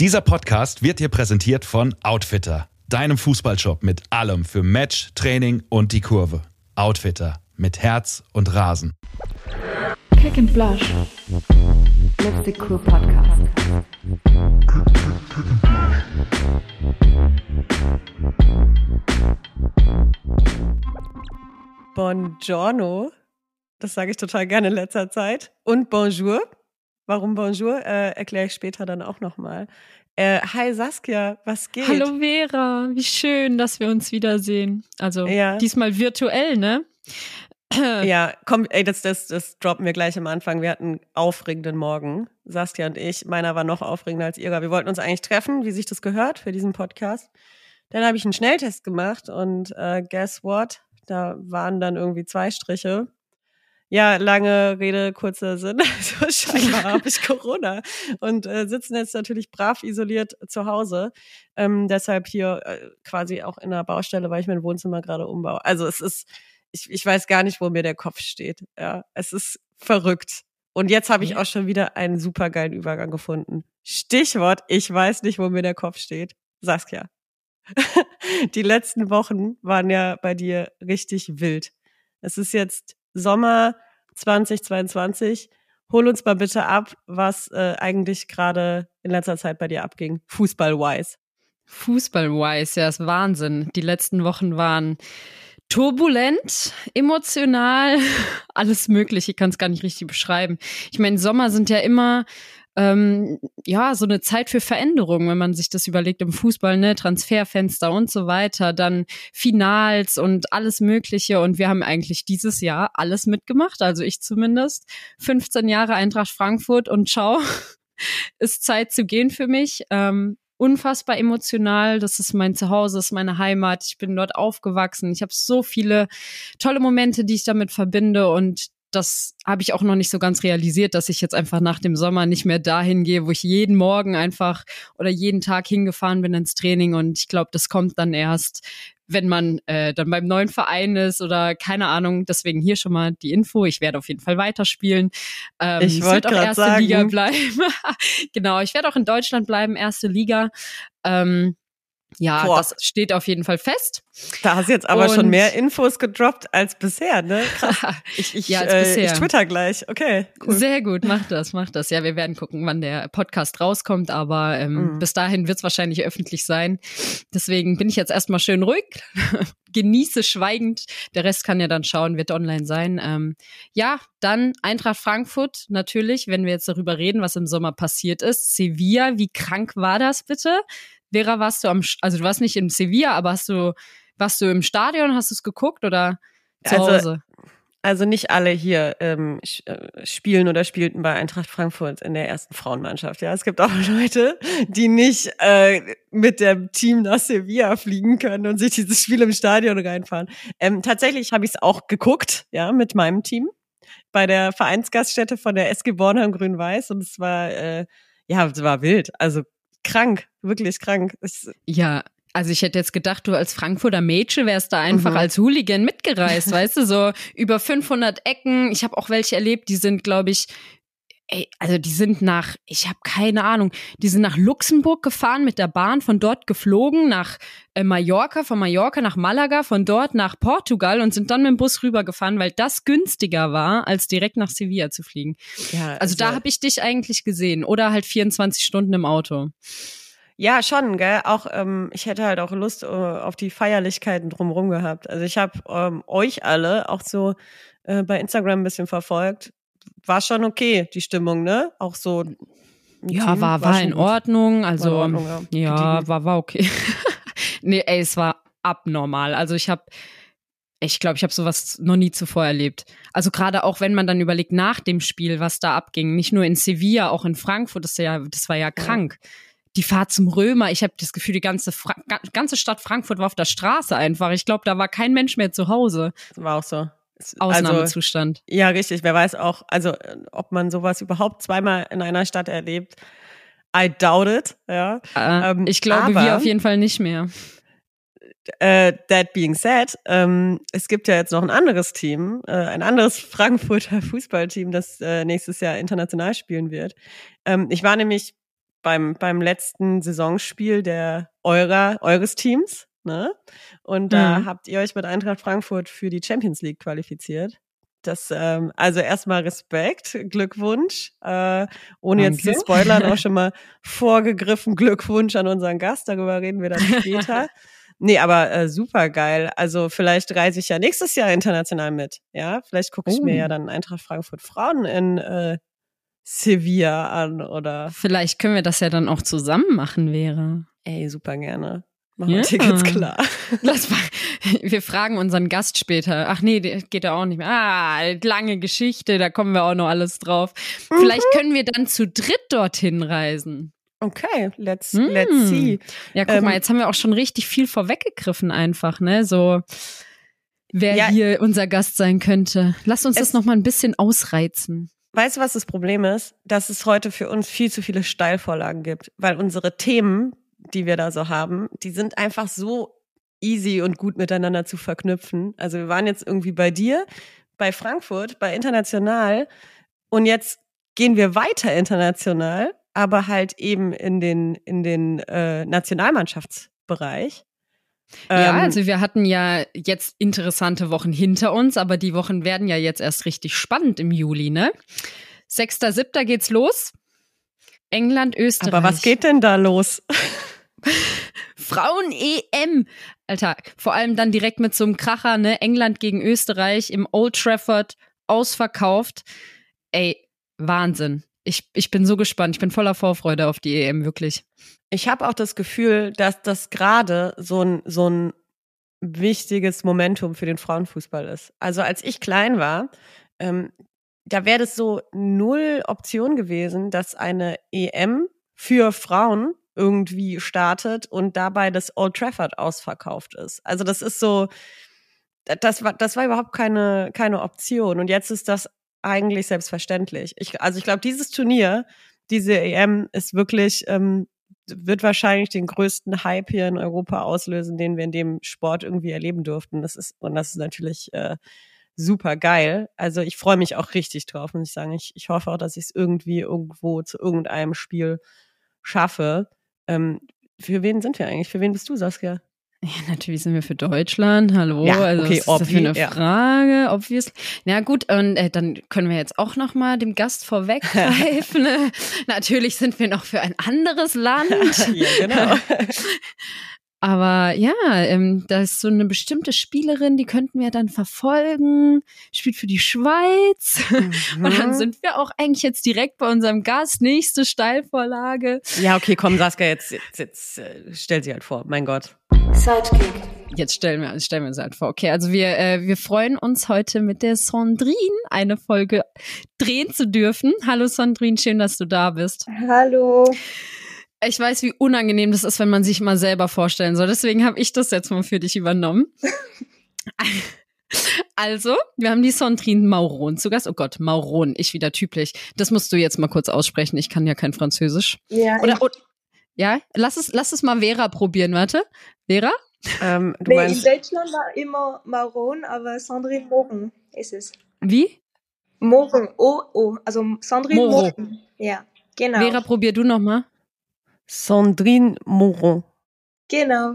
Dieser Podcast wird dir präsentiert von Outfitter, deinem Fußballshop mit allem für Match, Training und die Kurve. Outfitter mit Herz und Rasen. Kick and Blush. Let's Cool Podcast. Buongiorno. Das sage ich total gerne in letzter Zeit. Und Bonjour. Warum Bonjour, äh, erkläre ich später dann auch nochmal. Äh, hi Saskia, was geht? Hallo Vera, wie schön, dass wir uns wiedersehen. Also ja. diesmal virtuell, ne? ja, komm, ey, das, das, das droppen wir gleich am Anfang. Wir hatten einen aufregenden Morgen, Saskia und ich. Meiner war noch aufregender als ihrer. Wir wollten uns eigentlich treffen, wie sich das gehört für diesen Podcast. Dann habe ich einen Schnelltest gemacht und äh, guess what? Da waren dann irgendwie zwei Striche ja, lange Rede, kurzer Sinn. Also scheinbar habe ich Corona und äh, sitzen jetzt natürlich brav isoliert zu Hause. Ähm, deshalb hier äh, quasi auch in der Baustelle, weil ich mein Wohnzimmer gerade umbaue. Also es ist, ich, ich weiß gar nicht, wo mir der Kopf steht. Ja, es ist verrückt. Und jetzt habe ich auch schon wieder einen supergeilen Übergang gefunden. Stichwort, ich weiß nicht, wo mir der Kopf steht. Saskia. Die letzten Wochen waren ja bei dir richtig wild. Es ist jetzt Sommer 2022. Hol uns mal bitte ab, was äh, eigentlich gerade in letzter Zeit bei dir abging, fußball-wise. Fußball-wise, ja, ist Wahnsinn. Die letzten Wochen waren turbulent, emotional, alles Mögliche. Ich kann es gar nicht richtig beschreiben. Ich meine, Sommer sind ja immer ähm, ja, so eine Zeit für Veränderung, wenn man sich das überlegt im Fußball, ne, Transferfenster und so weiter, dann Finals und alles Mögliche. Und wir haben eigentlich dieses Jahr alles mitgemacht, also ich zumindest. 15 Jahre Eintracht Frankfurt und ciao, ist Zeit zu gehen für mich. Ähm, unfassbar emotional. Das ist mein Zuhause, ist meine Heimat. Ich bin dort aufgewachsen. Ich habe so viele tolle Momente, die ich damit verbinde und das habe ich auch noch nicht so ganz realisiert, dass ich jetzt einfach nach dem Sommer nicht mehr dahin gehe, wo ich jeden Morgen einfach oder jeden Tag hingefahren bin ins Training. Und ich glaube, das kommt dann erst, wenn man äh, dann beim neuen Verein ist oder keine Ahnung. Deswegen hier schon mal die Info. Ich werde auf jeden Fall weiterspielen. Ähm, ich wollte auch erste sagen. Liga bleiben. genau, ich werde auch in Deutschland bleiben, erste Liga. Ähm, ja, Boah. das steht auf jeden Fall fest. Da hast du jetzt aber und schon mehr Infos gedroppt als bisher, ne? Krass. Ich, ich, ja, als äh, bisher. ich twitter gleich. Okay, cool. Sehr gut, mach das, mach das. Ja, wir werden gucken, wann der Podcast rauskommt, aber ähm, mhm. bis dahin wird es wahrscheinlich öffentlich sein. Deswegen bin ich jetzt erstmal schön ruhig, genieße schweigend. Der Rest kann ja dann schauen, wird online sein. Ähm, ja, dann Eintracht Frankfurt natürlich, wenn wir jetzt darüber reden, was im Sommer passiert ist. Sevilla, wie krank war das bitte? Vera, warst du am, also du warst nicht in Sevilla, aber hast du, warst du im Stadion, hast du es geguckt oder zu also, Hause? Also nicht alle hier ähm, äh, spielen oder spielten bei Eintracht Frankfurt in der ersten Frauenmannschaft. Ja, es gibt auch Leute, die nicht äh, mit dem Team nach Sevilla fliegen können und sich dieses Spiel im Stadion reinfahren. Ähm, tatsächlich habe ich es auch geguckt, ja, mit meinem Team bei der Vereinsgaststätte von der SG Bornheim Grün-Weiß und es war äh, ja, es war wild. Also krank, wirklich krank. Ich, ja, also ich hätte jetzt gedacht, du als Frankfurter Mädchen wärst da einfach mhm. als Hooligan mitgereist, weißt du, so über 500 Ecken. Ich habe auch welche erlebt, die sind, glaube ich, ey, also die sind nach, ich habe keine Ahnung, die sind nach Luxemburg gefahren mit der Bahn, von dort geflogen nach äh, Mallorca, von Mallorca nach Malaga, von dort nach Portugal und sind dann mit dem Bus rübergefahren, weil das günstiger war, als direkt nach Sevilla zu fliegen. Ja, also, also da habe ich dich eigentlich gesehen oder halt 24 Stunden im Auto. Ja, schon, gell. Auch ähm, ich hätte halt auch Lust uh, auf die Feierlichkeiten drumherum gehabt. Also ich habe ähm, euch alle auch so äh, bei Instagram ein bisschen verfolgt war schon okay, die Stimmung, ne? Auch so. Ja, Team, war, war, war in Ordnung. Also, war in Ordnung, ja, ja war, war okay. nee, ey, es war abnormal. Also ich habe ich glaube, ich habe sowas noch nie zuvor erlebt. Also gerade auch, wenn man dann überlegt nach dem Spiel, was da abging, nicht nur in Sevilla, auch in Frankfurt, das, ja, das war ja krank. Ja. Die Fahrt zum Römer, ich habe das Gefühl, die ganze, Fra ganze Stadt Frankfurt war auf der Straße einfach. Ich glaube, da war kein Mensch mehr zu Hause. Das war auch so. Ausnahmezustand. Also, ja, richtig. Wer weiß auch, also ob man sowas überhaupt zweimal in einer Stadt erlebt. I doubt it. Ja. Äh, ähm, ich glaube, aber, wir auf jeden Fall nicht mehr. Äh, that being said, ähm, es gibt ja jetzt noch ein anderes Team, äh, ein anderes Frankfurter Fußballteam, das äh, nächstes Jahr international spielen wird. Ähm, ich war nämlich beim, beim letzten Saisonspiel der eurer, eures Teams. Ne? Und da mhm. habt ihr euch mit Eintracht Frankfurt für die Champions League qualifiziert. Das, ähm, also erstmal Respekt, Glückwunsch. Äh, ohne Danke. jetzt zu spoilern, auch schon mal vorgegriffen Glückwunsch an unseren Gast. Darüber reden wir dann später. nee, aber äh, super geil. Also vielleicht reise ich ja nächstes Jahr international mit. Ja, vielleicht gucke ich oh. mir ja dann Eintracht Frankfurt Frauen in äh, Sevilla an oder. Vielleicht können wir das ja dann auch zusammen machen, wäre. Ey, super gerne. Machen wir ja. Tickets klar. Lass mal. Wir fragen unseren Gast später. Ach nee, geht da auch nicht mehr. Ah, lange Geschichte, da kommen wir auch noch alles drauf. Mhm. Vielleicht können wir dann zu dritt dorthin reisen. Okay, let's, hm. let's see. Ja, guck ähm, mal, jetzt haben wir auch schon richtig viel vorweggegriffen einfach, ne? So, wer ja, hier unser Gast sein könnte. Lass uns das noch mal ein bisschen ausreizen. Weißt du, was das Problem ist? Dass es heute für uns viel zu viele Steilvorlagen gibt, weil unsere Themen, die wir da so haben, die sind einfach so easy und gut miteinander zu verknüpfen. Also wir waren jetzt irgendwie bei dir, bei Frankfurt, bei International und jetzt gehen wir weiter international, aber halt eben in den, in den äh, Nationalmannschaftsbereich. Ja, ähm, also wir hatten ja jetzt interessante Wochen hinter uns, aber die Wochen werden ja jetzt erst richtig spannend im Juli, ne? 6.7. geht's los. England, Österreich. Aber was geht denn da los? Frauen-EM. Alter, vor allem dann direkt mit so einem Kracher, ne? England gegen Österreich im Old Trafford ausverkauft. Ey, Wahnsinn. Ich, ich bin so gespannt. Ich bin voller Vorfreude auf die EM, wirklich. Ich habe auch das Gefühl, dass das gerade so ein, so ein wichtiges Momentum für den Frauenfußball ist. Also als ich klein war, ähm, da wäre das so null Option gewesen, dass eine EM für Frauen irgendwie startet und dabei das Old Trafford ausverkauft ist. Also das ist so, das war, das war überhaupt keine, keine Option. Und jetzt ist das eigentlich selbstverständlich. Ich, also ich glaube, dieses Turnier, diese EM ist wirklich, ähm, wird wahrscheinlich den größten Hype hier in Europa auslösen, den wir in dem Sport irgendwie erleben durften. Das ist, und das ist natürlich äh, super geil. Also ich freue mich auch richtig drauf, muss ich sagen. Ich, ich hoffe auch, dass ich es irgendwie irgendwo zu irgendeinem Spiel schaffe. Ähm, für wen sind wir eigentlich? Für wen bist du, Saskia? Ja, natürlich sind wir für Deutschland. Hallo, ja, also okay, was ist das für eine ja. Frage? Obvious. Na gut, und äh, dann können wir jetzt auch noch mal dem Gast vorweggreifen. natürlich sind wir noch für ein anderes Land. ja, genau. Aber ja, ähm, da ist so eine bestimmte Spielerin, die könnten wir dann verfolgen, spielt für die Schweiz. Mhm. Und dann sind wir auch eigentlich jetzt direkt bei unserem Gast. Nächste Steilvorlage. Ja, okay, komm, Saskia, jetzt, jetzt, jetzt äh, stell sie halt vor. Mein Gott. Sidekick. Jetzt stellen wir, stellen wir uns halt vor. Okay, also wir, äh, wir freuen uns heute mit der Sandrine eine Folge drehen zu dürfen. Hallo Sandrine, schön, dass du da bist. Hallo. Ich weiß, wie unangenehm das ist, wenn man sich mal selber vorstellen soll. Deswegen habe ich das jetzt mal für dich übernommen. Also, wir haben die Sandrine Mauron zu Gast. Oh Gott, Mauron, ich wieder typisch. Das musst du jetzt mal kurz aussprechen. Ich kann ja kein Französisch. Ja. Oder, oder ja, lass es, lass es mal Vera probieren. Warte, Vera? Ähm, du nee, meinst... in Deutschland war immer Mauron, aber Sandrine Moron ist es. Wie? Moron, O, O, also Sandrine Moron. Ja, genau. Vera, probier du noch mal. Sandrine Moron. Genau.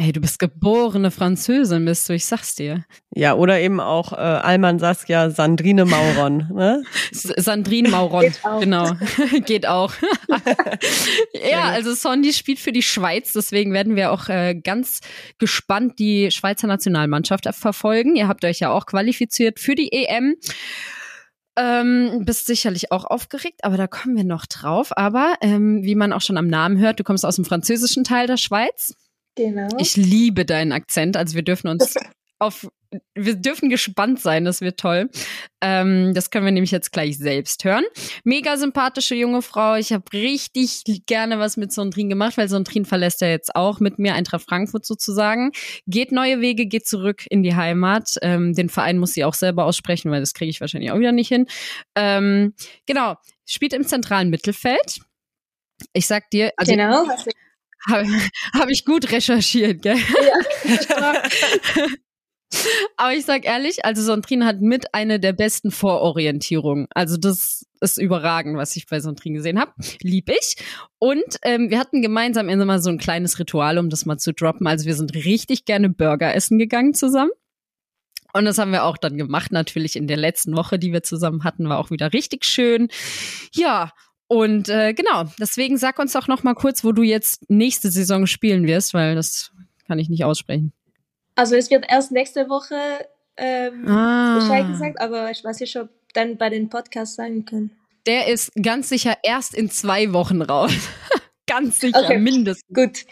Ey, du bist geborene Französin, bist du, ich sag's dir. Ja, oder eben auch äh, Alman Saskia Sandrine Mauron. Ne? Sandrine Mauron, Geht genau. Geht auch. ja, also Sondi spielt für die Schweiz, deswegen werden wir auch äh, ganz gespannt die Schweizer Nationalmannschaft verfolgen. Ihr habt euch ja auch qualifiziert für die EM. Ähm, bist sicherlich auch aufgeregt, aber da kommen wir noch drauf. Aber ähm, wie man auch schon am Namen hört, du kommst aus dem französischen Teil der Schweiz. Genau. Ich liebe deinen Akzent. Also wir dürfen uns auf, wir dürfen gespannt sein, das wird toll. Ähm, das können wir nämlich jetzt gleich selbst hören. Mega sympathische junge Frau. Ich habe richtig gerne was mit Sondrin gemacht, weil Sondrin verlässt ja jetzt auch mit mir Eintracht Frankfurt sozusagen. Geht neue Wege, geht zurück in die Heimat. Ähm, den Verein muss sie auch selber aussprechen, weil das kriege ich wahrscheinlich auch wieder nicht hin. Ähm, genau, spielt im zentralen Mittelfeld. Ich sag dir, also genau. Habe hab ich gut recherchiert, gell? Ja. Aber ich sag ehrlich, also Sontrin hat mit eine der besten Vororientierungen. Also das ist überragend, was ich bei Sontrin gesehen habe. Lieb ich. Und ähm, wir hatten gemeinsam immer so ein kleines Ritual, um das mal zu droppen. Also wir sind richtig gerne Burger essen gegangen zusammen. Und das haben wir auch dann gemacht, natürlich in der letzten Woche, die wir zusammen hatten, war auch wieder richtig schön. Ja, und äh, genau, deswegen sag uns doch noch mal kurz, wo du jetzt nächste Saison spielen wirst, weil das kann ich nicht aussprechen. Also es wird erst nächste Woche ähm, ah. Bescheid gesagt, aber ich weiß nicht, ob dann bei den Podcasts sagen können. Der ist ganz sicher erst in zwei Wochen raus. ganz sicher, okay. mindestens. Gut.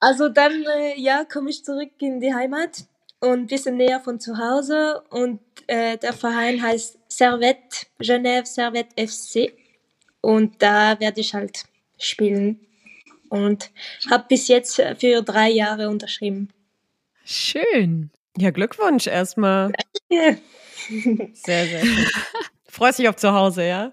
Also dann, äh, ja, komme ich zurück in die Heimat und ein bisschen näher von zu Hause. Und äh, der Verein heißt Servette, Genève Servette FC. Und da werde ich halt spielen. Und habe bis jetzt für drei Jahre unterschrieben. Schön. Ja, Glückwunsch erstmal. Danke. Sehr, sehr schön. Freust dich auf zu Hause, ja?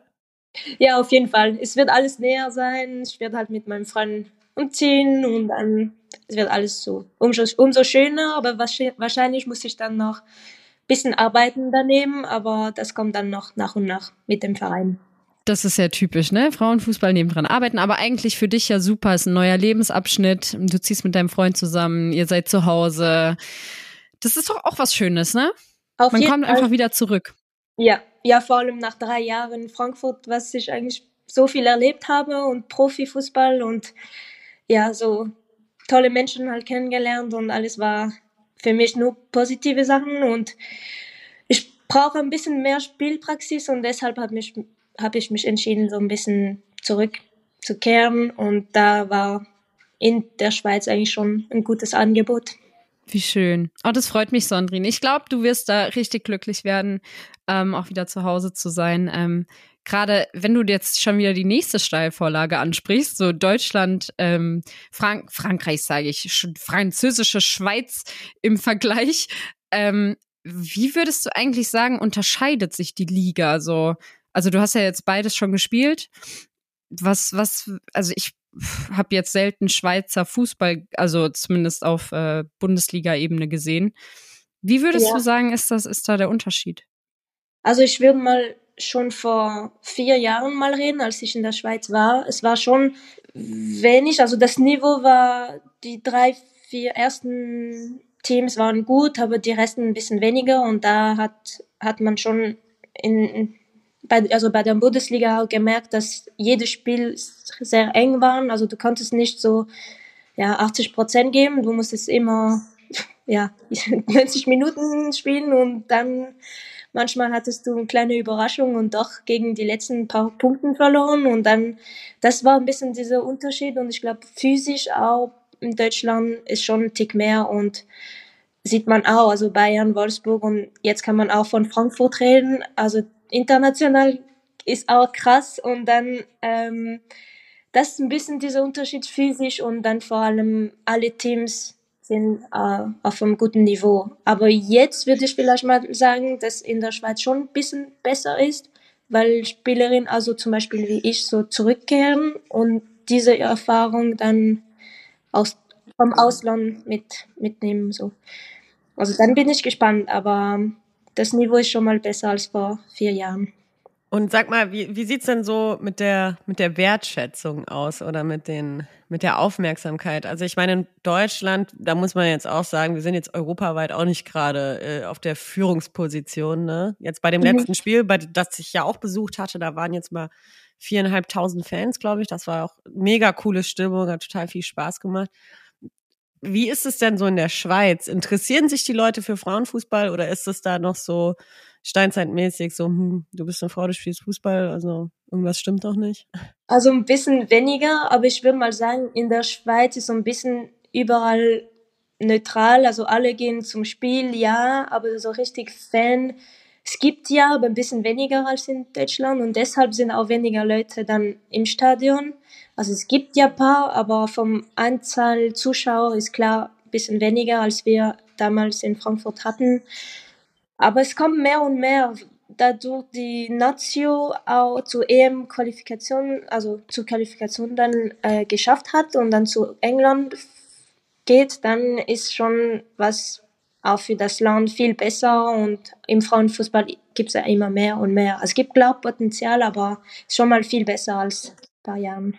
Ja, auf jeden Fall. Es wird alles näher sein. Ich werde halt mit meinem Freund umziehen und dann es wird alles so umso, umso schöner, aber wahrscheinlich muss ich dann noch ein bisschen arbeiten daneben, aber das kommt dann noch nach und nach mit dem Verein. Das ist ja typisch, ne? Frauenfußball nebendran arbeiten, aber eigentlich für dich ja super, ist ein neuer Lebensabschnitt. Du ziehst mit deinem Freund zusammen, ihr seid zu Hause. Das ist doch auch was Schönes, ne? Auf Man kommt Fall. einfach wieder zurück. Ja, ja, vor allem nach drei Jahren in Frankfurt, was ich eigentlich so viel erlebt habe und Profifußball und ja, so tolle Menschen halt kennengelernt und alles war für mich nur positive Sachen und ich brauche ein bisschen mehr Spielpraxis und deshalb habe ich habe ich mich entschieden, so ein bisschen zurückzukehren. Und da war in der Schweiz eigentlich schon ein gutes Angebot. Wie schön. Oh, das freut mich, Sondrin. Ich glaube, du wirst da richtig glücklich werden, ähm, auch wieder zu Hause zu sein. Ähm, Gerade wenn du jetzt schon wieder die nächste Steilvorlage ansprichst, so Deutschland, ähm, Frank Frankreich sage ich, französische Schweiz im Vergleich. Ähm, wie würdest du eigentlich sagen, unterscheidet sich die Liga so? Also du hast ja jetzt beides schon gespielt. Was, was, also ich habe jetzt selten Schweizer Fußball, also zumindest auf äh, Bundesliga-Ebene gesehen. Wie würdest ja. du sagen, ist das, ist da der Unterschied? Also ich würde mal schon vor vier Jahren mal reden, als ich in der Schweiz war. Es war schon wenig, also das Niveau war, die drei, vier ersten Teams waren gut, aber die Resten ein bisschen weniger und da hat, hat man schon in, bei, also bei der Bundesliga auch gemerkt, dass jedes Spiel sehr eng war. Also du konntest nicht so ja, 80 Prozent geben. Du musstest immer ja, 90 Minuten spielen und dann manchmal hattest du eine kleine Überraschung und doch gegen die letzten paar Punkten verloren. Und dann, das war ein bisschen dieser Unterschied. Und ich glaube, physisch auch in Deutschland ist schon ein Tick mehr und sieht man auch, also Bayern, Wolfsburg und jetzt kann man auch von Frankfurt reden. Also international ist auch krass und dann ähm, das ist ein bisschen dieser Unterschied physisch und dann vor allem alle Teams sind äh, auf einem guten Niveau. Aber jetzt würde ich vielleicht mal sagen, dass in der Schweiz schon ein bisschen besser ist, weil Spielerinnen also zum Beispiel wie ich so zurückkehren und diese Erfahrung dann aus, vom Ausland mit, mitnehmen. So. Also dann bin ich gespannt, aber das Niveau ist schon mal besser als vor vier Jahren. Und sag mal, wie, wie sieht's denn so mit der, mit der Wertschätzung aus oder mit, den, mit der Aufmerksamkeit? Also ich meine, in Deutschland, da muss man jetzt auch sagen, wir sind jetzt europaweit auch nicht gerade äh, auf der Führungsposition. Ne? Jetzt bei dem mhm. letzten Spiel, bei das ich ja auch besucht hatte, da waren jetzt mal viereinhalbtausend Fans, glaube ich. Das war auch mega coole Stimmung, hat total viel Spaß gemacht. Wie ist es denn so in der Schweiz? Interessieren sich die Leute für Frauenfußball oder ist es da noch so steinzeitmäßig, so, hm, du bist eine Frau, du spielst Fußball, also irgendwas stimmt doch nicht? Also ein bisschen weniger, aber ich würde mal sagen, in der Schweiz ist so ein bisschen überall neutral, also alle gehen zum Spiel, ja, aber so richtig Fan, es gibt ja, aber ein bisschen weniger als in Deutschland und deshalb sind auch weniger Leute dann im Stadion. Also es gibt ja paar, aber vom Anzahl Zuschauer ist klar ein bisschen weniger, als wir damals in Frankfurt hatten. Aber es kommt mehr und mehr, dadurch die Nazio auch zur EM-Qualifikation, also zur Qualifikation dann äh, geschafft hat und dann zu England geht, dann ist schon was auch für das Land viel besser und im Frauenfußball gibt es ja immer mehr und mehr. Also es gibt, glaube Potenzial, aber schon mal viel besser als ein paar Jahren.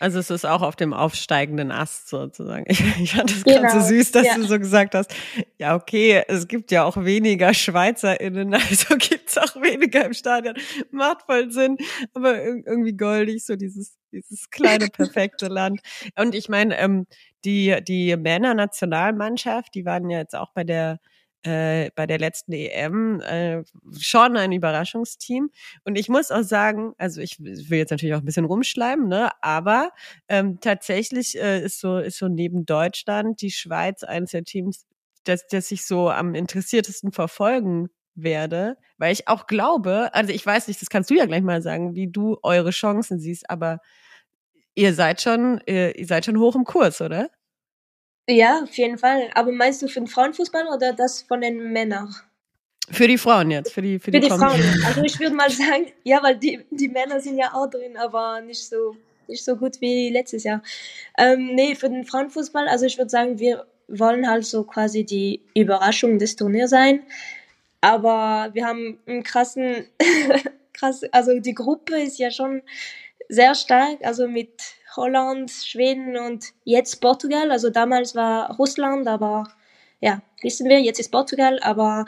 Also es ist auch auf dem aufsteigenden Ast sozusagen. Ich, ich fand das genau. ganz so süß, dass ja. du so gesagt hast, ja okay, es gibt ja auch weniger SchweizerInnen, also gibt es auch weniger im Stadion. Macht voll Sinn, aber irgendwie goldig, so dieses, dieses kleine, perfekte Land. Und ich meine, ähm, die, die Männer-Nationalmannschaft, die waren ja jetzt auch bei der äh, bei der letzten EM äh, schon ein Überraschungsteam. Und ich muss auch sagen, also ich will jetzt natürlich auch ein bisschen rumschleimen, ne? aber ähm, tatsächlich äh, ist so ist so neben Deutschland die Schweiz eines der Teams, das, das ich so am interessiertesten verfolgen werde, weil ich auch glaube, also ich weiß nicht, das kannst du ja gleich mal sagen, wie du eure Chancen siehst, aber ihr seid schon, ihr, ihr seid schon hoch im Kurs, oder? Ja, auf jeden Fall. Aber meinst du für den Frauenfußball oder das von den Männern? Für die Frauen jetzt, für die für die, für die Frauen. Also ich würde mal sagen, ja, weil die, die Männer sind ja auch drin, aber nicht so nicht so gut wie letztes Jahr. Ähm, nee, für den Frauenfußball, also ich würde sagen, wir wollen halt so quasi die Überraschung des Turniers sein. Aber wir haben einen krassen, krass, also die Gruppe ist ja schon sehr stark, also mit Holland, Schweden und jetzt Portugal. Also damals war Russland, aber ja, wissen wir, jetzt ist Portugal, aber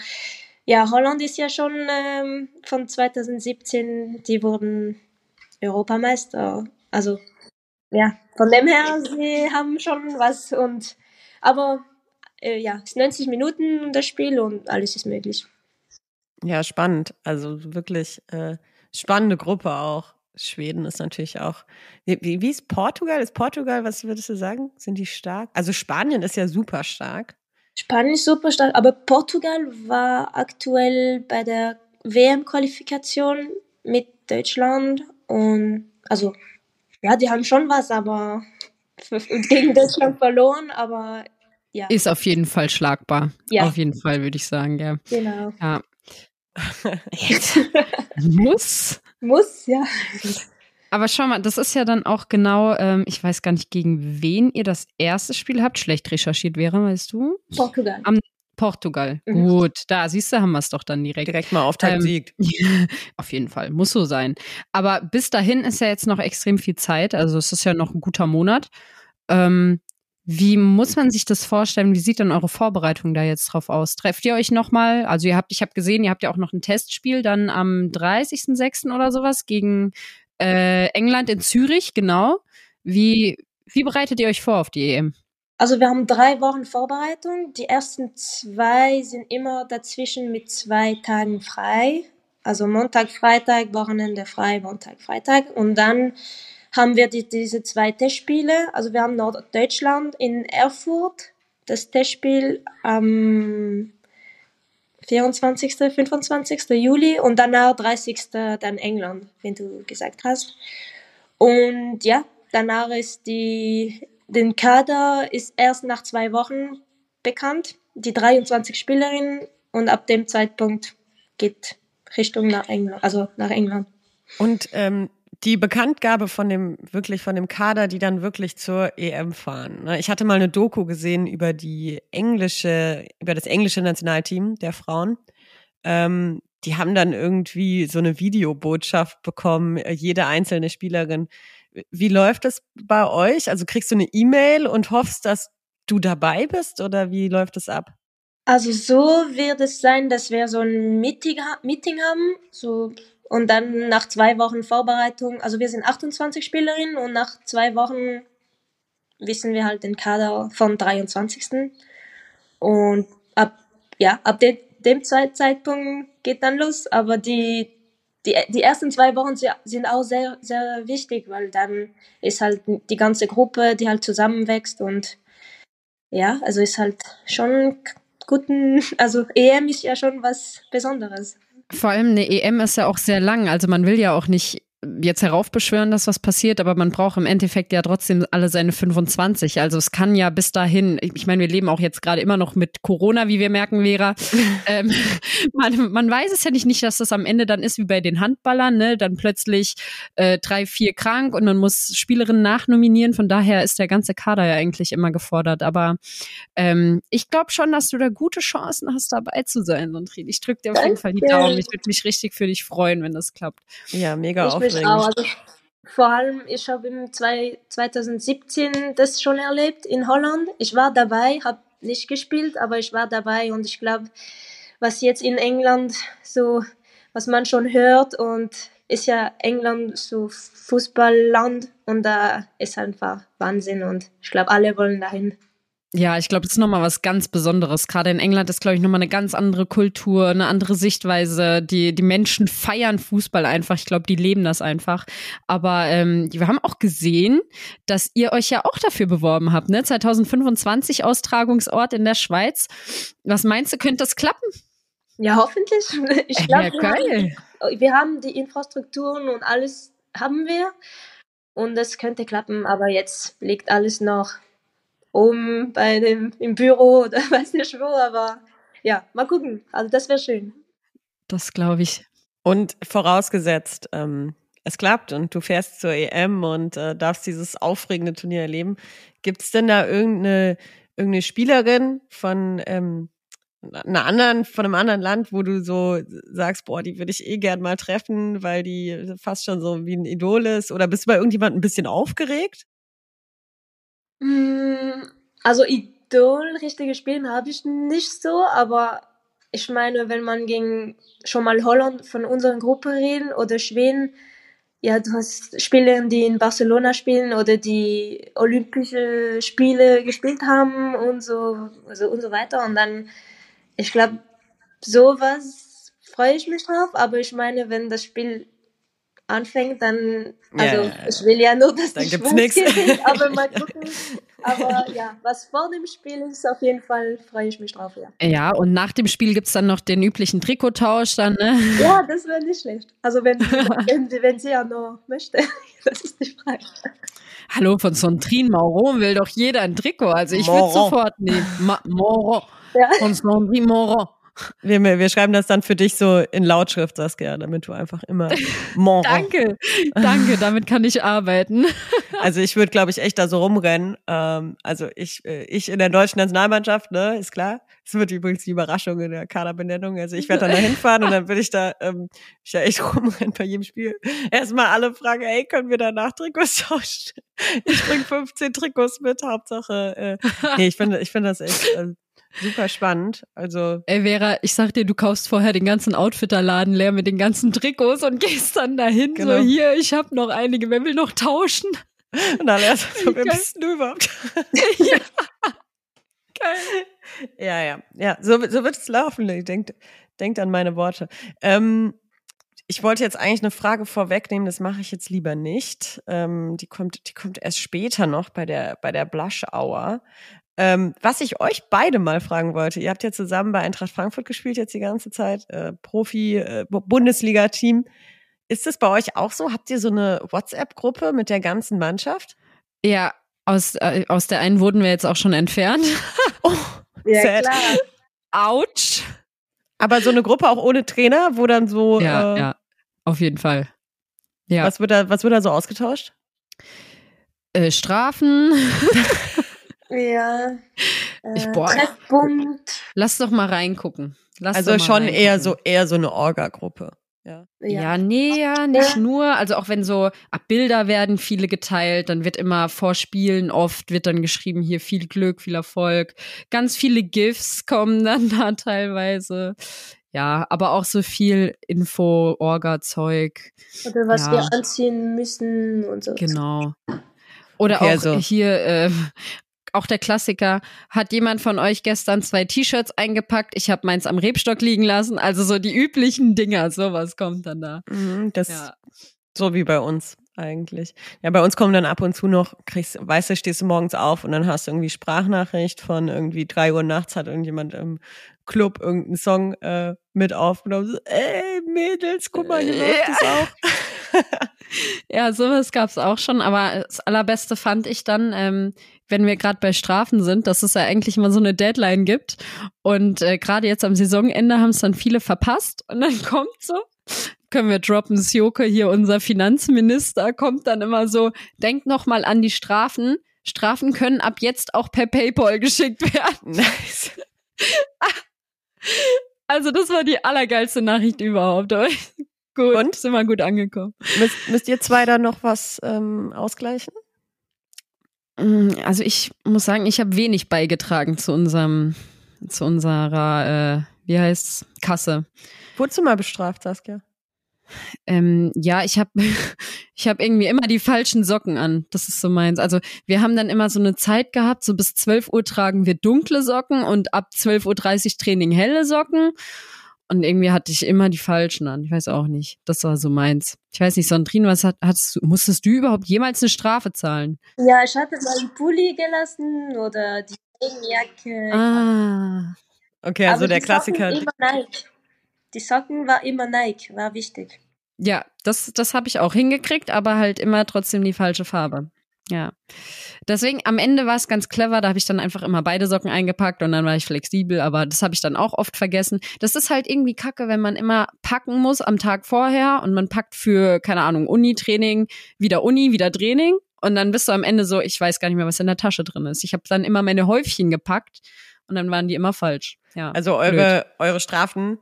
ja, Holland ist ja schon ähm, von 2017, die wurden Europameister. Also ja, von dem her, sie haben schon was und aber äh, ja, es ist 90 Minuten das Spiel und alles ist möglich. Ja, spannend. Also wirklich äh, spannende Gruppe auch. Schweden ist natürlich auch. Wie, wie ist Portugal? Ist Portugal, was würdest du sagen? Sind die stark? Also Spanien ist ja super stark. Spanien ist super stark, aber Portugal war aktuell bei der WM-Qualifikation mit Deutschland und also ja, die haben schon was, aber gegen Deutschland verloren, aber ja. Ist auf jeden Fall schlagbar. Ja. Auf jeden Fall, würde ich sagen, ja. Genau. Ja. Muss. Muss, ja. Aber schau mal, das ist ja dann auch genau, ähm, ich weiß gar nicht, gegen wen ihr das erste Spiel habt. Schlecht recherchiert wäre, weißt du? Portugal. Am Portugal. Mhm. Gut, da siehst du, haben wir es doch dann direkt. Direkt mal Auftakt ähm, siegt. auf jeden Fall, muss so sein. Aber bis dahin ist ja jetzt noch extrem viel Zeit. Also es ist ja noch ein guter Monat. Ähm, wie muss man sich das vorstellen? Wie sieht denn eure Vorbereitung da jetzt drauf aus? Trefft ihr euch nochmal? Also ihr habt, ich habe gesehen, ihr habt ja auch noch ein Testspiel dann am 30.06. oder sowas gegen äh, England in Zürich, genau. Wie, wie bereitet ihr euch vor auf die EM? Also wir haben drei Wochen Vorbereitung. Die ersten zwei sind immer dazwischen mit zwei Tagen frei. Also Montag, Freitag, Wochenende frei, Montag, Freitag. Und dann haben wir die, diese zwei Testspiele. Also wir haben Norddeutschland in Erfurt, das Testspiel am 24., 25. Juli und danach 30. dann England, wenn du gesagt hast. Und ja, danach ist die, den Kader ist erst nach zwei Wochen bekannt, die 23 Spielerinnen und ab dem Zeitpunkt geht Richtung nach England, also nach England. Und ähm, die Bekanntgabe von dem, wirklich von dem Kader, die dann wirklich zur EM fahren. Ne? Ich hatte mal eine Doku gesehen über die englische, über das englische Nationalteam der Frauen. Ähm, die haben dann irgendwie so eine Videobotschaft bekommen, äh, jede einzelne Spielerin. Wie läuft das bei euch? Also kriegst du eine E-Mail und hoffst, dass du dabei bist oder wie läuft das ab? Also so wird es sein, dass wir so ein Meeting, Meeting haben, so und dann nach zwei Wochen Vorbereitung, also wir sind 28 Spielerinnen und nach zwei Wochen wissen wir halt den Kader vom 23. Und ab, ja, ab de, dem Zeitpunkt geht dann los. Aber die, die, die ersten zwei Wochen sind auch sehr, sehr wichtig, weil dann ist halt die ganze Gruppe, die halt zusammenwächst und ja, also ist halt schon guten, also EM ist ja schon was Besonderes. Vor allem eine EM ist ja auch sehr lang. Also man will ja auch nicht jetzt heraufbeschwören, dass was passiert, aber man braucht im Endeffekt ja trotzdem alle seine 25. Also es kann ja bis dahin, ich meine, wir leben auch jetzt gerade immer noch mit Corona, wie wir merken, Vera. ähm, man, man weiß es ja nicht, nicht, dass das am Ende dann ist wie bei den Handballern, ne? Dann plötzlich äh, drei, vier krank und man muss Spielerinnen nachnominieren. Von daher ist der ganze Kader ja eigentlich immer gefordert. Aber ähm, ich glaube schon, dass du da gute Chancen hast, dabei zu sein, Sondrin. Ich drücke dir auf jeden Fall die Daumen. Ich würde mich richtig für dich freuen, wenn das klappt. Ja, mega ich aufregend. Auch. Also, vor allem, ich habe im 2017 das schon erlebt in Holland. Ich war dabei, habe nicht gespielt, aber ich war dabei und ich glaube, was jetzt in England so, was man schon hört und ist ja England so Fußballland und da ist einfach Wahnsinn und ich glaube, alle wollen dahin. Ja, ich glaube, das ist nochmal was ganz Besonderes. Gerade in England ist, glaube ich, nochmal eine ganz andere Kultur, eine andere Sichtweise. Die, die Menschen feiern Fußball einfach. Ich glaube, die leben das einfach. Aber ähm, wir haben auch gesehen, dass ihr euch ja auch dafür beworben habt, ne? 2025 Austragungsort in der Schweiz. Was meinst du, könnte das klappen? Ja, hoffentlich. Ich glaube, ja, wir, haben, wir haben die Infrastrukturen und alles haben wir. Und das könnte klappen, aber jetzt liegt alles noch oben bei dem, im Büro oder weiß nicht wo, aber ja, mal gucken. Also das wäre schön. Das glaube ich. Und vorausgesetzt, ähm, es klappt und du fährst zur EM und äh, darfst dieses aufregende Turnier erleben. Gibt es denn da irgendeine, irgendeine Spielerin von ähm, einer anderen, von einem anderen Land, wo du so sagst, boah, die würde ich eh gern mal treffen, weil die fast schon so wie ein Idol ist? Oder bist du bei irgendjemandem ein bisschen aufgeregt? Mm, also Idol, richtige Spielen habe ich nicht so, aber ich meine, wenn man gegen schon mal Holland von unserer Gruppe reden oder Schweden, ja, du hast Spieler, die in Barcelona spielen oder die Olympische Spiele gespielt haben und so, also und so weiter. Und dann, ich glaube, sowas freue ich mich drauf, aber ich meine, wenn das Spiel anfängt, dann, also ja, ich will ja nur, dass dann die gibt's nichts. aber mal gucken. Aber ja, was vor dem Spiel ist, auf jeden Fall freue ich mich drauf, ja. Ja, und nach dem Spiel gibt es dann noch den üblichen Trikottausch dann, ne? Ja, das wäre nicht schlecht. Also wenn, wenn, wenn sie ja noch möchte, das ist die Frage. Hallo, von Sontrin Mauro will doch jeder ein Trikot. Also ich würde sofort nehmen. Ma Moro. Ja. Von Sontrin Mauro. Wir, wir schreiben das dann für dich so in Lautschrift, Saskia, damit du einfach immer Mon Danke, danke, damit kann ich arbeiten. Also ich würde, glaube ich, echt da so rumrennen. Ähm, also ich, äh, ich in der deutschen Nationalmannschaft, ne, ist klar. Es wird übrigens die Überraschung in der Kaderbenennung. Also ich werde dann da hinfahren und dann würde ich da ähm, ich ja echt rumrennen bei jedem Spiel. Erstmal alle fragen, ey, können wir danach Trikots tauschen? Ich bringe 15 Trikots mit, Hauptsache. Äh, nee, ich finde ich finde das echt. Äh, Super spannend. Also. Ey, Vera, ich sag dir, du kaufst vorher den ganzen Outfitterladen leer mit den ganzen Trikots und gehst dann dahin. Genau. So, hier, ich habe noch einige, wer will noch tauschen? Und dann erst so, wer bist du überhaupt? ja. Geil. Ja, ja. Ja, so, so wird es laufen. Denkt, denkt an meine Worte. Ähm, ich wollte jetzt eigentlich eine Frage vorwegnehmen, das mache ich jetzt lieber nicht. Ähm, die kommt, die kommt erst später noch bei der, bei der Blush Hour. Ähm, was ich euch beide mal fragen wollte, ihr habt ja zusammen bei Eintracht Frankfurt gespielt jetzt die ganze Zeit, äh, Profi, äh, Bundesliga-Team. Ist es bei euch auch so? Habt ihr so eine WhatsApp-Gruppe mit der ganzen Mannschaft? Ja, aus, äh, aus der einen wurden wir jetzt auch schon entfernt. oh, ja, sad. klar. Autsch. Aber so eine Gruppe auch ohne Trainer, wo dann so. Ja, äh, ja, auf jeden Fall. Ja. Was wird da, was wird da so ausgetauscht? Äh, Strafen. Ja. ich, boah, Treffpunkt. Lass doch mal reingucken. Lass also schon reingucken. eher so eher so eine Orga-Gruppe. Ja. ja. ja, nee, ja, nicht ja. nur. Also auch wenn so ab Bilder werden viele geteilt, dann wird immer vor Spielen oft wird dann geschrieben, hier viel Glück, viel Erfolg. Ganz viele GIFs kommen dann da teilweise. Ja, aber auch so viel Info, Orga-Zeug. Oder was ja. wir anziehen müssen und so. Genau. Oder okay, auch also. hier äh, auch der Klassiker, hat jemand von euch gestern zwei T-Shirts eingepackt? Ich habe meins am Rebstock liegen lassen. Also so die üblichen Dinger, sowas kommt dann da. Mhm, das ja. so wie bei uns eigentlich. Ja, bei uns kommen dann ab und zu noch, kriegst, weißt du, stehst du morgens auf und dann hast du irgendwie Sprachnachricht von irgendwie drei Uhr nachts hat irgendjemand im Club irgendeinen Song äh, mit aufgenommen. So, ey, Mädels, guck mal, hier läuft das auch. ja, sowas gab's auch schon, aber das Allerbeste fand ich dann, ähm, wenn wir gerade bei Strafen sind, dass es ja eigentlich immer so eine Deadline gibt. Und äh, gerade jetzt am Saisonende haben es dann viele verpasst. Und dann kommt so, können wir droppen, Sjoke hier, unser Finanzminister, kommt dann immer so, denkt noch mal an die Strafen. Strafen können ab jetzt auch per PayPal geschickt werden. Nice. Also das war die allergeilste Nachricht überhaupt. Aber gut, Und? sind wir gut angekommen. Müsst, müsst ihr zwei da noch was ähm, ausgleichen? Mm, also ich muss sagen, ich habe wenig beigetragen zu unserem, zu unserer, äh, wie heißt's, Kasse. Wurdest du mal bestraft, Saskia? Ähm, ja, ich habe ich hab irgendwie immer die falschen Socken an. Das ist so meins. Also wir haben dann immer so eine Zeit gehabt, so bis 12 Uhr tragen wir dunkle Socken und ab 12.30 Uhr Training helle Socken. Und irgendwie hatte ich immer die falschen an. Ich weiß auch nicht. Das war so meins. Ich weiß nicht, Sondrin, was hat, hattest du, musstest du überhaupt jemals eine Strafe zahlen? Ja, ich hatte mal einen Pulli gelassen oder die Regenjacke. Ah. Okay, also Aber der Klassiker. Socken immer Nike. Die Socken war immer Nike, war wichtig. Ja, das, das habe ich auch hingekriegt, aber halt immer trotzdem die falsche Farbe. Ja. Deswegen am Ende war es ganz clever, da habe ich dann einfach immer beide Socken eingepackt und dann war ich flexibel, aber das habe ich dann auch oft vergessen. Das ist halt irgendwie kacke, wenn man immer packen muss am Tag vorher und man packt für, keine Ahnung, Uni-Training, wieder Uni, wieder Training und dann bist du am Ende so, ich weiß gar nicht mehr, was in der Tasche drin ist. Ich habe dann immer meine Häufchen gepackt und dann waren die immer falsch. Ja. Also eure, eure Strafen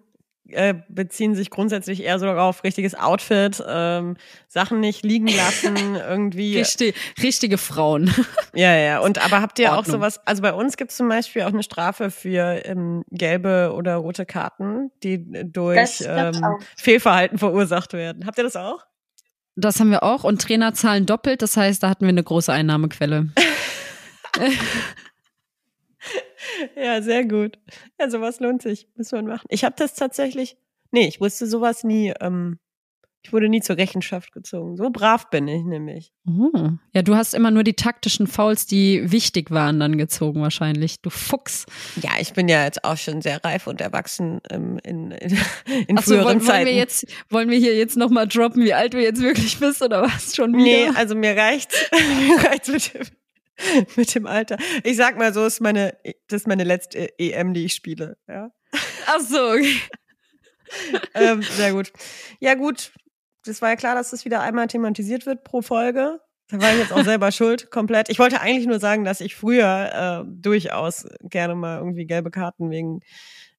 äh, beziehen sich grundsätzlich eher so auf richtiges Outfit, ähm, Sachen nicht liegen lassen, irgendwie. Richtig, richtige Frauen. Ja, ja. Und aber habt ihr Ordnung. auch sowas, also bei uns gibt es zum Beispiel auch eine Strafe für ähm, gelbe oder rote Karten, die durch ähm, Fehlverhalten verursacht werden. Habt ihr das auch? Das haben wir auch und Trainer zahlen doppelt, das heißt, da hatten wir eine große Einnahmequelle. ja, sehr gut. Ja, sowas lohnt sich. Muss man machen. Ich habe das tatsächlich. Nee, ich wusste sowas nie. Ähm, ich wurde nie zur Rechenschaft gezogen. So brav bin ich nämlich. Oh. Ja, du hast immer nur die taktischen Fouls, die wichtig waren, dann gezogen wahrscheinlich. Du Fuchs. Ja, ich bin ja jetzt auch schon sehr reif und erwachsen ähm, in, in, in Ach so, früheren wollen, Zeiten. Wollen wir, jetzt, wollen wir hier jetzt nochmal droppen, wie alt du jetzt wirklich bist oder was schon wieder? Nee, also mir reicht's. mir reicht's mit dem mit dem Alter. Ich sag mal so, ist meine, das ist meine letzte EM, die ich spiele. Ja. Ach so. Okay. ähm, sehr gut. Ja gut, das war ja klar, dass das wieder einmal thematisiert wird pro Folge. Da war ich jetzt auch selber schuld, komplett. Ich wollte eigentlich nur sagen, dass ich früher äh, durchaus gerne mal irgendwie gelbe Karten wegen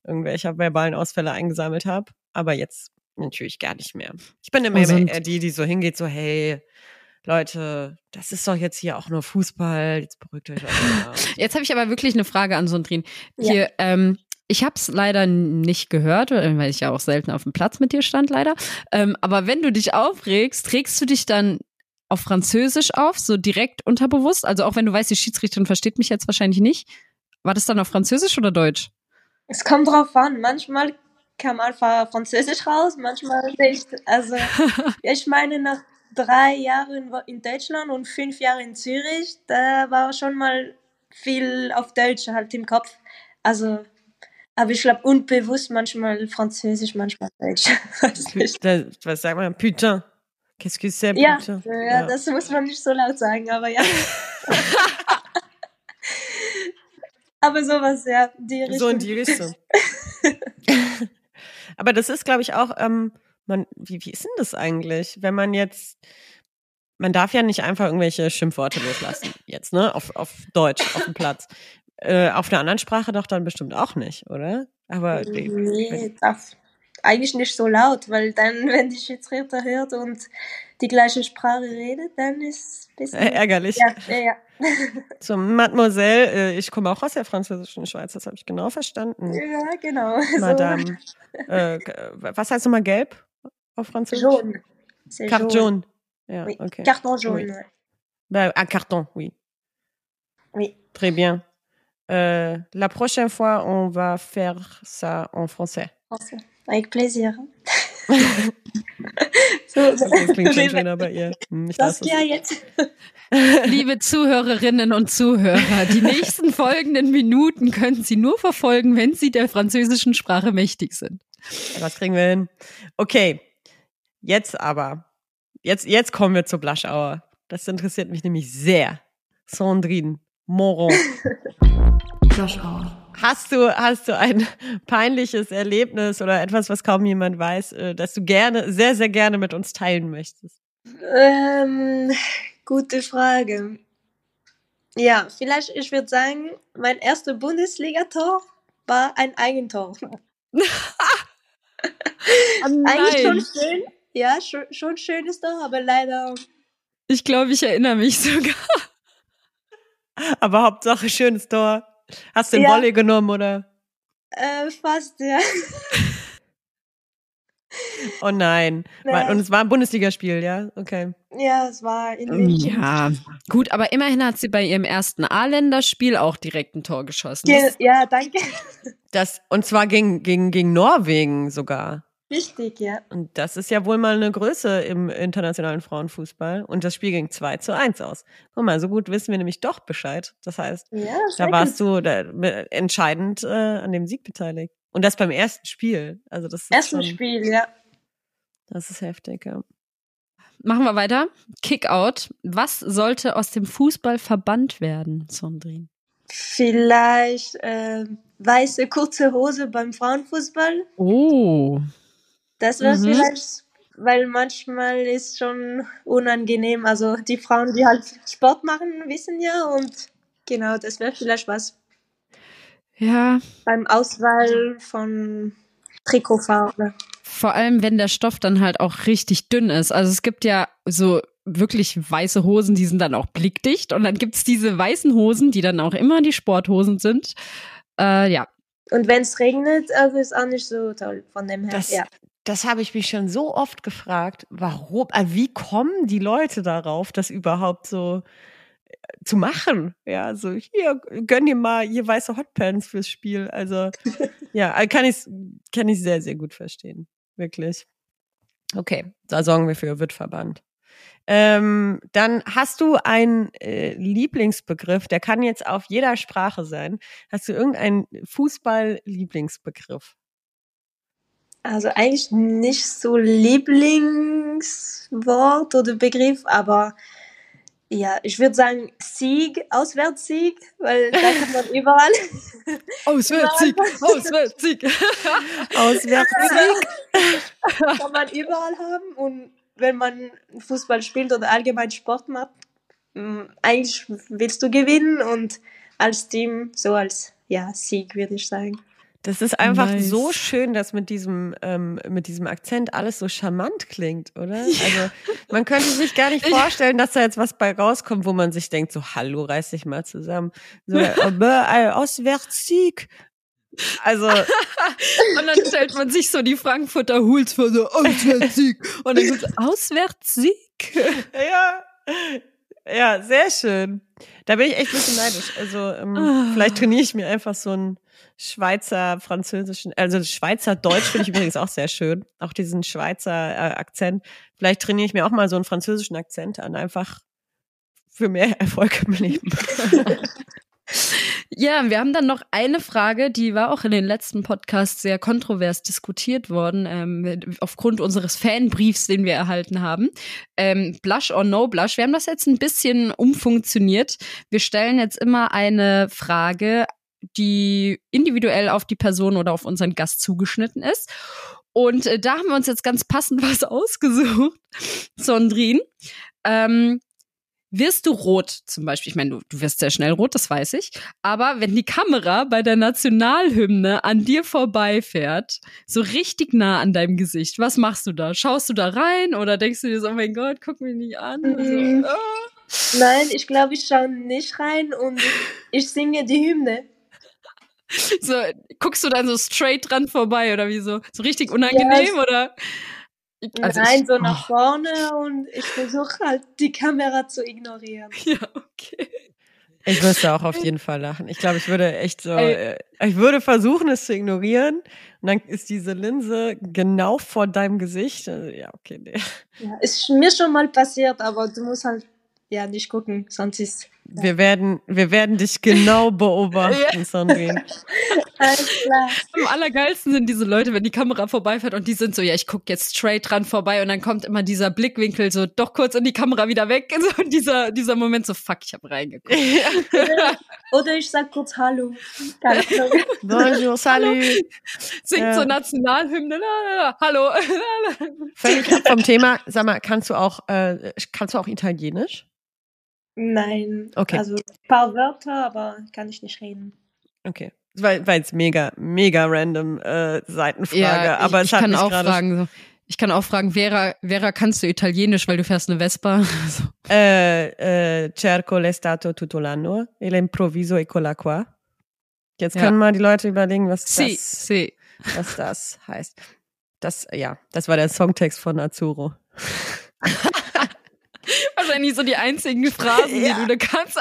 irgendwelcher verbalen Ausfälle eingesammelt habe. Aber jetzt natürlich gar nicht mehr. Ich bin immer oh, die, die so hingeht, so, hey, Leute, das ist doch jetzt hier auch nur Fußball, jetzt beruhigt euch. Auch jetzt habe ich aber wirklich eine Frage an Sondrin. Ja. Hier, ähm, ich habe es leider nicht gehört, weil ich ja auch selten auf dem Platz mit dir stand, leider. Ähm, aber wenn du dich aufregst, regst du dich dann auf Französisch auf, so direkt unterbewusst? Also auch wenn du weißt, die Schiedsrichterin versteht mich jetzt wahrscheinlich nicht. War das dann auf Französisch oder Deutsch? Es kommt drauf an. Manchmal kam einfach Französisch raus, manchmal nicht. Also ich meine, nach drei Jahre in Deutschland und fünf Jahre in Zürich, da war schon mal viel auf Deutsch halt im Kopf. Also, aber ich glaube unbewusst manchmal Französisch, manchmal Deutsch. was sagt man? Putain. Qu'est-ce que c'est, putain? Ja, ja, das muss man nicht so laut sagen, aber ja. aber sowas, ja, die Richtung. So in die Richtung. aber das ist, glaube ich, auch, ähm, man, wie, wie ist denn das eigentlich, wenn man jetzt, man darf ja nicht einfach irgendwelche Schimpfworte loslassen, jetzt, ne, auf, auf Deutsch, auf dem Platz. Äh, auf einer anderen Sprache doch dann bestimmt auch nicht, oder? Aber nee, darf eigentlich nicht so laut, weil dann, wenn die Schiedsrichter hört und die gleiche Sprache redet, dann ist es ein bisschen äh, ärgerlich. Ja, ja, ja. So, Mademoiselle, äh, ich komme auch aus der französischen Schweiz, das habe ich genau verstanden. Ja, genau. Madame. So. Äh, was heißt nochmal gelb? En français Jaune. Carte jaune. jaune. Yeah, oui. okay. Carton jaune. Oui. Ouais. Bah, un carton, oui. Oui. Très bien. Euh, la prochaine fois, on va faire ça en français. Français. Avec plaisir. so, das klingt schon schöner bei ihr. Hm, ich das ja jetzt. Liebe Zuhörerinnen und Zuhörer, die nächsten folgenden Minuten können Sie nur verfolgen, wenn Sie der französischen Sprache mächtig sind. Was kriegen wir hin? Okay, Jetzt aber Jetzt, jetzt kommen wir zur Blaschauer. Das interessiert mich nämlich sehr. Sandrine Moron. Blaschauer. Hast du, hast du ein peinliches Erlebnis oder etwas, was kaum jemand weiß, äh, das du gerne, sehr, sehr gerne mit uns teilen möchtest? Ähm, gute Frage. Ja, vielleicht, ich würde sagen, mein erstes Bundesligator war ein Eigentor. Eigentlich schon schön. Ja, schon, schon schön ist doch, aber leider. Ich glaube, ich erinnere mich sogar. Aber Hauptsache schönes Tor. Hast du den Ja. Volley genommen oder? Äh, fast, ja. Oh nein. Nein. Und es war ein Bundesligaspiel, ja? Okay. Ja, es war in München. Ja, gut, aber immerhin hat sie bei ihrem ersten A-Länderspiel auch direkt ein Tor geschossen. Ge- Das, Ja, danke. Das, und zwar gegen, gegen, gegen Norwegen sogar. Richtig, ja. Und das ist ja wohl mal eine Größe im internationalen Frauenfußball. Und das Spiel ging 2 zu 1 aus. Guck mal, so gut wissen wir nämlich doch Bescheid. Das heißt, Ja, da warst du da, be- entscheidend äh, an dem Sieg beteiligt. Und das beim ersten Spiel. Also das ist Erstes schon, Spiel, ja. das ist heftig, ja. machen wir weiter. Kickout. Was sollte aus dem Fußball verbannt werden, Sondrin? Vielleicht äh, weiße kurze Hose beim Frauenfußball. Oh. Das wäre Mhm. vielleicht, weil manchmal ist schon unangenehm. Also die Frauen, die halt Sport machen, wissen ja und genau, das wäre vielleicht was Ja, beim Auswahl von Trikotfarbe. vor allem, wenn der Stoff dann halt auch richtig dünn ist. Also es gibt ja so wirklich weiße Hosen, die sind dann auch blickdicht. Und dann gibt's diese weißen Hosen, die dann auch immer die Sporthosen sind. Äh, ja. Und wenn es regnet, also ist auch nicht so toll von dem her. Das, ja. Das habe ich mich schon so oft gefragt. Warum? äh, Wie kommen die Leute darauf, das überhaupt so äh, zu machen? Ja, so hier, gönn dir mal hier weiße Hotpants fürs Spiel. Also, ja, äh, kann ich, kann ich sehr, sehr gut verstehen. Wirklich. Okay, da sorgen wir für, wird verbannt. Ähm, dann hast du einen äh, Lieblingsbegriff, der kann jetzt auf jeder Sprache sein. Hast du irgendeinen Fußball-Lieblingsbegriff? Also eigentlich nicht so Lieblingswort oder Begriff, aber ja, ich würde sagen Sieg, Auswärtssieg, weil da kann man überall. Auswärtssieg, Auswärtssieg. Auswärtssieg. kann man überall haben und wenn man Fußball spielt oder allgemein Sport macht, mh, eigentlich willst du gewinnen und als Team so als ja Sieg würde ich sagen. Das ist einfach Nice. so schön, dass mit diesem, ähm, mit diesem Akzent alles so charmant klingt, oder? Also man könnte sich gar nicht vorstellen, dass da jetzt was bei rauskommt, wo man sich denkt, so hallo, reiß dich mal zusammen. So, aber äh, Auswärtssieg. Also, Und dann stellt man sich so die Frankfurter Hools vor, so Auswärtssieg. Und dann gibt's Auswärtssieg. ja, ja, sehr schön. Da bin ich echt ein bisschen neidisch. Also ähm, Ah. vielleicht trainiere ich mir einfach so einen Schweizer französischen, also Schweizer Deutsch finde ich übrigens auch sehr schön. Auch diesen Schweizer äh, Akzent. Vielleicht trainiere ich mir auch mal so einen französischen Akzent an, einfach für mehr Erfolg im Leben. Ja, wir haben dann noch eine Frage, die war auch in den letzten Podcasts sehr kontrovers diskutiert worden, ähm, aufgrund unseres Fanbriefs, den wir erhalten haben. Ähm, Blush or No Blush. Wir haben das jetzt ein bisschen umfunktioniert. Wir stellen jetzt immer eine Frage, die individuell auf die Person oder auf unseren Gast zugeschnitten ist. Und äh, da haben wir uns jetzt ganz passend was ausgesucht, Sondrin. Ähm, wirst du rot zum Beispiel, ich meine, du, du wirst sehr schnell rot, das weiß ich, aber wenn die Kamera bei der Nationalhymne an dir vorbeifährt, so richtig nah an deinem Gesicht, was machst du da? Schaust du da rein oder denkst du dir so, oh mein Gott, guck mich nicht an? Mhm. So, ah. Nein, ich glaube, ich schaue nicht rein und ich singe die Hymne. so, guckst du dann so straight dran vorbei oder wie so? So richtig unangenehm oder? Also Nein, ich- so nach vorne und ich versuche halt die Kamera zu ignorieren. Ja, okay. Ich müsste auch auf jeden Fall lachen. Ich glaube, ich würde echt so, Ey. äh, ich würde versuchen, es zu ignorieren. Und dann ist diese Linse genau vor deinem Gesicht. Also, ja, okay, nee. Ja, ist mir schon mal passiert, aber du musst halt ja nicht gucken, sonst ist Wir werden, wir werden dich genau beobachten, Sandrine. Alles klar. Am allergeilsten sind diese Leute, wenn die Kamera vorbeifährt und die sind so, ja, ich gucke jetzt straight dran vorbei und dann kommt immer dieser Blickwinkel so doch kurz in die Kamera wieder weg. So, und dieser, dieser Moment so, fuck, ich habe reingeguckt. Oder, oder ich sag kurz Hallo. Bonjour, salut. Singt Ja. so Nationalhymne, la, la, la, hallo. Völlig ab vom Thema. Sag mal, kannst du auch, äh, kannst du auch Italienisch? Nein. Okay. Also ein paar Wörter, aber kann ich nicht reden. Okay. Weil, es mega, mega random äh, Seitenfrage, Ja, ich, aber es ich hat kann mich auch fragen, so. ich kann auch fragen, Vera, Vera, kannst du Italienisch, weil du fährst eine Vespa? So. äh, äh, cerco l'estate tutto l'anno e l'improvviso eccola qua. Jetzt Ja. können mal die Leute überlegen, was Si, das, si. was das heißt. Das, ja, das war der Songtext von Azuro. Wahrscheinlich so die einzigen Phrasen, Ja. die du da kannst.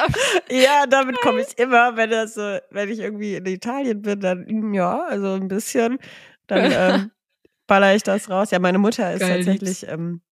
Ja, damit komme ich immer, wenn das so, wenn ich irgendwie in Italien bin, dann mm, ja, also ein bisschen, dann ähm, baller ich das raus. Ja, meine Mutter ist Geil, tatsächlich, ähm,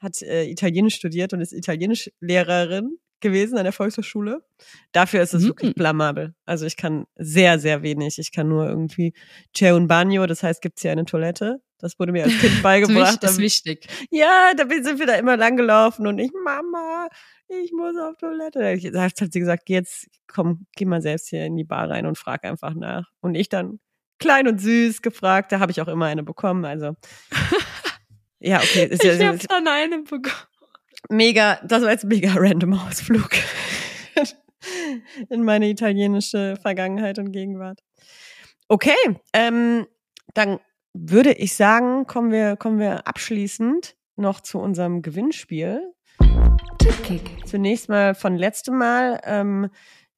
hat äh, Italienisch studiert und ist Italienischlehrerin gewesen an der Volkshochschule. Dafür ist es Mhm. wirklich blamabel. Also ich kann sehr, sehr wenig. Ich kann nur irgendwie C'è un bagno, das heißt, gibt's hier eine Toilette? Das wurde mir als Kind beigebracht. das ist wichtig. ja, da bin- sind wir da immer lang gelaufen und ich, Mama, ich muss auf Toilette. Ich, da hat sie gesagt, geh jetzt, komm, geh mal selbst hier in die Bar rein und frag einfach nach. Und ich dann klein und süß gefragt, da habe ich auch immer eine bekommen. Also ja, okay, Ich hab ist dann einen bekommen. Mega, das war jetzt ein mega random Ausflug in meine italienische Vergangenheit und Gegenwart. Okay, ähm, dann würde ich sagen, kommen wir, kommen wir abschließend noch zu unserem Gewinnspiel. Tippkick. Zunächst mal von letztem Mal. Ähm,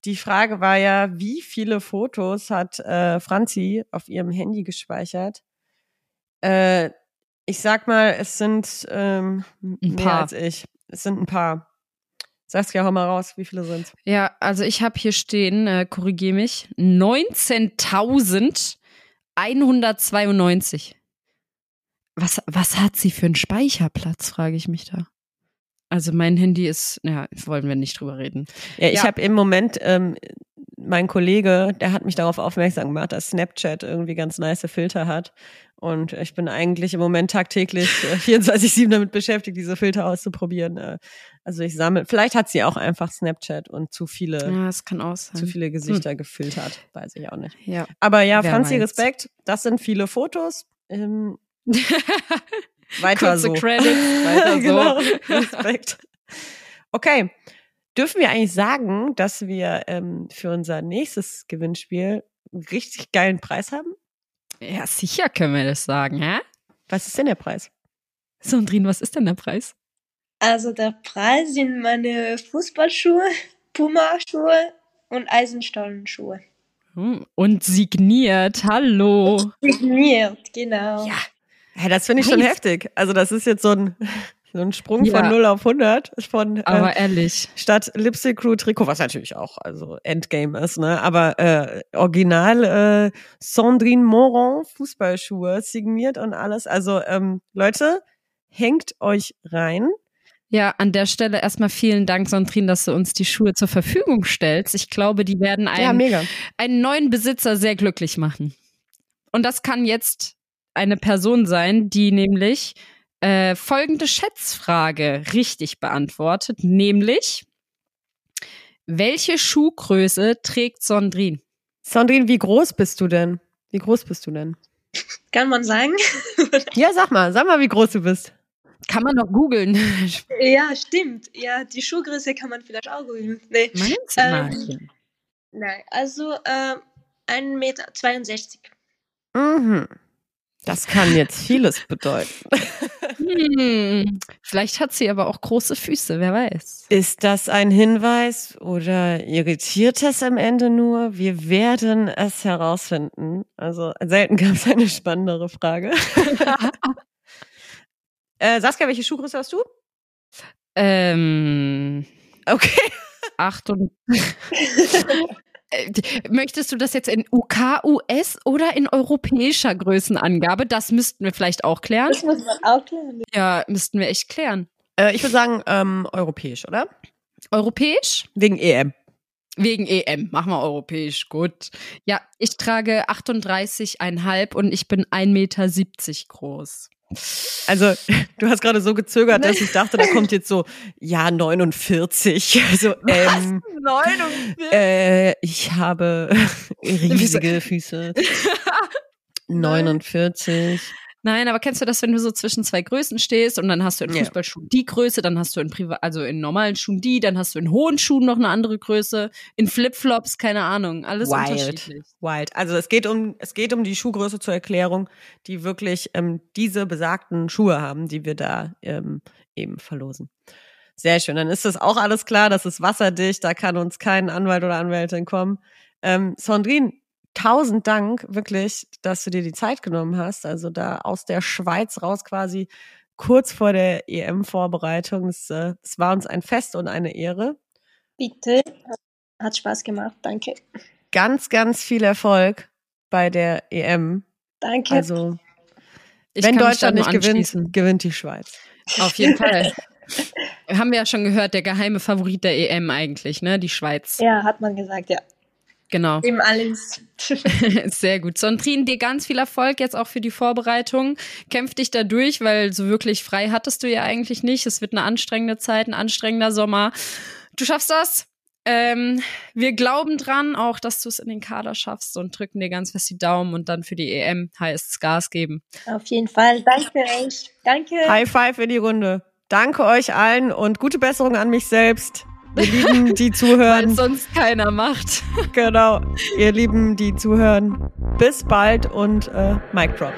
die Frage war ja, wie viele Fotos hat äh, Franzi auf ihrem Handy gespeichert? Äh, ich sag mal, es sind ähm, mehr paar. als ich. Es sind ein paar. Saskia, hau mal raus, wie viele sind Ja, also ich habe hier stehen, äh, korrigier mich, 19.192. Was, was hat sie für einen Speicherplatz, frage ich mich da. Also mein Handy ist, ja, wollen wir nicht drüber reden. Ja, ich Ja. habe im Moment, ähm, mein Kollege, der hat mich darauf aufmerksam gemacht, dass Snapchat irgendwie ganz nice Filter hat. Und ich bin eigentlich im Moment tagtäglich äh, 24-7 damit beschäftigt, diese Filter auszuprobieren. Äh, Also ich sammle, vielleicht hat sie auch einfach Snapchat und zu viele, Ja, das kann auch sein. zu viele Gesichter gefiltert. Weiß ich auch nicht. Ja. Aber ja, Wer Franzi, weiß. Respekt. Das sind viele Fotos. Ähm, weiter Kurze so. Credits, weiter so. genau. Respekt. Okay. Dürfen wir eigentlich sagen, dass wir ähm, für unser nächstes Gewinnspiel einen richtig geilen Preis haben? Ja, sicher können wir das sagen, hä? Was ist denn der Preis? Sondrin, was ist denn der Preis? Also der Preis sind meine Fußballschuhe, Puma-Schuhe und Eisenstollenschuhe. Hm, Und signiert, hallo. Signiert, genau. Ja. Ja, das finde ich schon heftig. Also das ist jetzt so ein, so ein Sprung von Ja. 0 auf 100 von Aber äh, ehrlich. statt Lipstick Crew Trikot, was natürlich auch also Endgame ist, ne? Aber äh, original äh, Sandrine Moron Fußballschuhe signiert und alles. Also ähm, Leute, hängt euch rein. Ja, an der Stelle erstmal vielen Dank, Sondrin, dass du uns die Schuhe zur Verfügung stellst. Ich glaube, die werden ja, einen, mega. einen neuen Besitzer sehr glücklich machen. Und das kann jetzt eine Person sein, die nämlich äh, folgende Schätzfrage richtig beantwortet, nämlich welche Schuhgröße trägt Sondrin? Sandrine, wie groß bist du denn? Wie groß bist du denn? Kann man sagen? Ja, sag mal, sag mal, wie groß du bist. Kann man noch googeln. ja, stimmt. Ja, die Schuhgröße kann man vielleicht auch googeln. Nee. Meinst Ähm, Nein, also äh, 1,62 Meter. Mhm. Das kann jetzt vieles bedeuten. Hm, vielleicht hat sie aber auch große Füße, wer weiß. Ist das ein Hinweis oder irritiert das am Ende nur? Wir werden es herausfinden. Also selten gab es eine spannendere Frage. äh, Saskia, welche Schuhgröße hast du? Ähm, Okay. Achtung. Äh, Möchtest du das jetzt in UK, US oder in europäischer Größenangabe? Das müssten wir vielleicht auch klären. Das muss man auch klären. Ja, müssten wir echt klären. Äh, ich würde sagen, ähm, europäisch, oder? Europäisch? Wegen EM. Wegen EM. Machen wir europäisch. Gut. Ja, ich trage 38,5 und ich bin 1,70 Meter groß. Also, du hast gerade so gezögert, dass ich dachte, da kommt jetzt so, ja, 49. Also, ähm, 49? Äh, ich habe riesige Füße. 49. Nein, aber kennst du das, wenn du so zwischen zwei Größen stehst und dann hast du in Fußballschuhen die Größe, dann hast du in Priva also in normalen Schuhen die, dann hast du in hohen Schuhen noch eine andere Größe, in Flipflops, keine Ahnung, alles Wild. unterschiedlich. Wild. Also es geht um es geht um die Schuhgröße zur Erklärung, die wirklich ähm, diese besagten Schuhe haben, die wir da ähm, eben verlosen. Sehr schön. Dann ist das auch alles klar, das ist wasserdicht, da kann uns kein Anwalt oder Anwältin kommen. Ähm, Sandrine, tausend Dank wirklich, dass du dir die Zeit genommen hast. Also da aus der Schweiz raus quasi kurz vor der EM-Vorbereitung. Es, äh, es war uns ein Fest und eine Ehre. Bitte, hat Spaß gemacht. Danke. Ganz, ganz viel Erfolg bei der EM. Danke. Also, ich wenn Deutschland nicht gewinnt, gewinnt die Schweiz. Auf jeden Fall. Haben wir ja schon gehört, der geheime Favorit der EM eigentlich, ne? Die Schweiz. Ja, hat man gesagt, ja. Genau. Eben alles. Sehr gut. Sontrin, dir ganz viel Erfolg jetzt auch für die Vorbereitung. Kämpf dich da durch, weil so wirklich frei hattest du ja eigentlich nicht. Es wird eine anstrengende Zeit, ein anstrengender Sommer. Du schaffst das. Ähm, wir glauben dran, auch dass du es in den Kader schaffst und drücken dir ganz fest die Daumen und dann für die EM heißt es Gas geben. Auf jeden Fall. Danke euch. Danke. High five in die Runde. Danke euch allen und gute Besserung an mich selbst. Ihr Lieben, die zuhören. Weil sonst keiner macht. genau. Ihr Lieben, die zuhören. Bis bald und äh, Mic Drop.